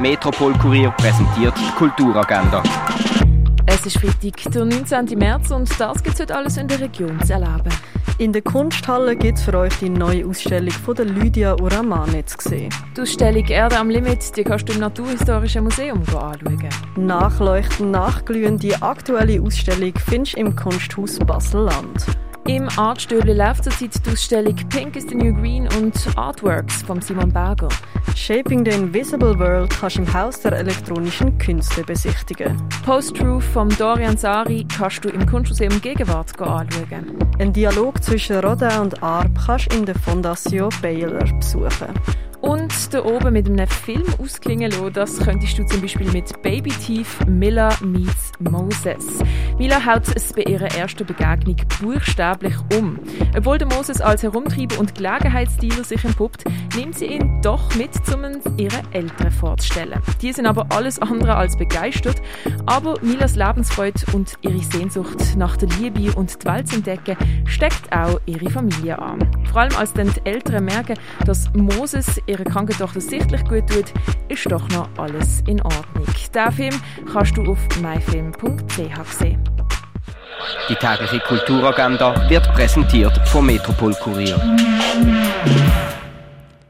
Metropol Kurier präsentiert die Kulturagenda. Es ist Freitag, der 19. März und das gibt es heute alles in der Region zu erleben. In der Kunsthalle gibt es für euch die neue Ausstellung von der Lydia Uramane zu sehen. Die Ausstellung Erde am Limit die kannst du im Naturhistorischen Museum anschauen. Nachleuchten, nachglühen, die aktuelle Ausstellung findest du im Kunsthaus Basel-Land. Im Artstühle läuft zurzeit die Ausstellung Pink is the New Green und Artworks von Simon Berger. Shaping the Invisible World kannst du im Haus der elektronischen Künste besichtigen. Post-Truth von Dorian Sari kannst du im Kunstmuseum Gegenwart anschauen. Ein Dialog zwischen Rodin und Arp kannst du in der Fondation Baylor besuchen. Und da oben mit einem Film ausklingen lassen, das könntest du zum Beispiel mit Baby Teeth Miller meets Moses. Mila haut es bei ihrer ersten Begegnung buchstäblich um. Obwohl der Moses als Herumtreiber und Gelegenheitsdealer sich entpuppt, nimmt sie ihn doch mit, um ihn ihren Eltern vorzustellen. Die sind aber alles andere als begeistert, aber Milas Lebensfreude und ihre Sehnsucht nach der Liebe und der Welt zu entdecken, steckt auch ihre Familie an. Vor allem als dann die Eltern merken, dass Moses ihrer kranken Tochter sichtlich gut tut, ist doch noch alles in Ordnung. Diesen Film kannst du auf myfilm.ch sehen. Die tägliche Kulturagenda wird präsentiert vom Metropol Kurier.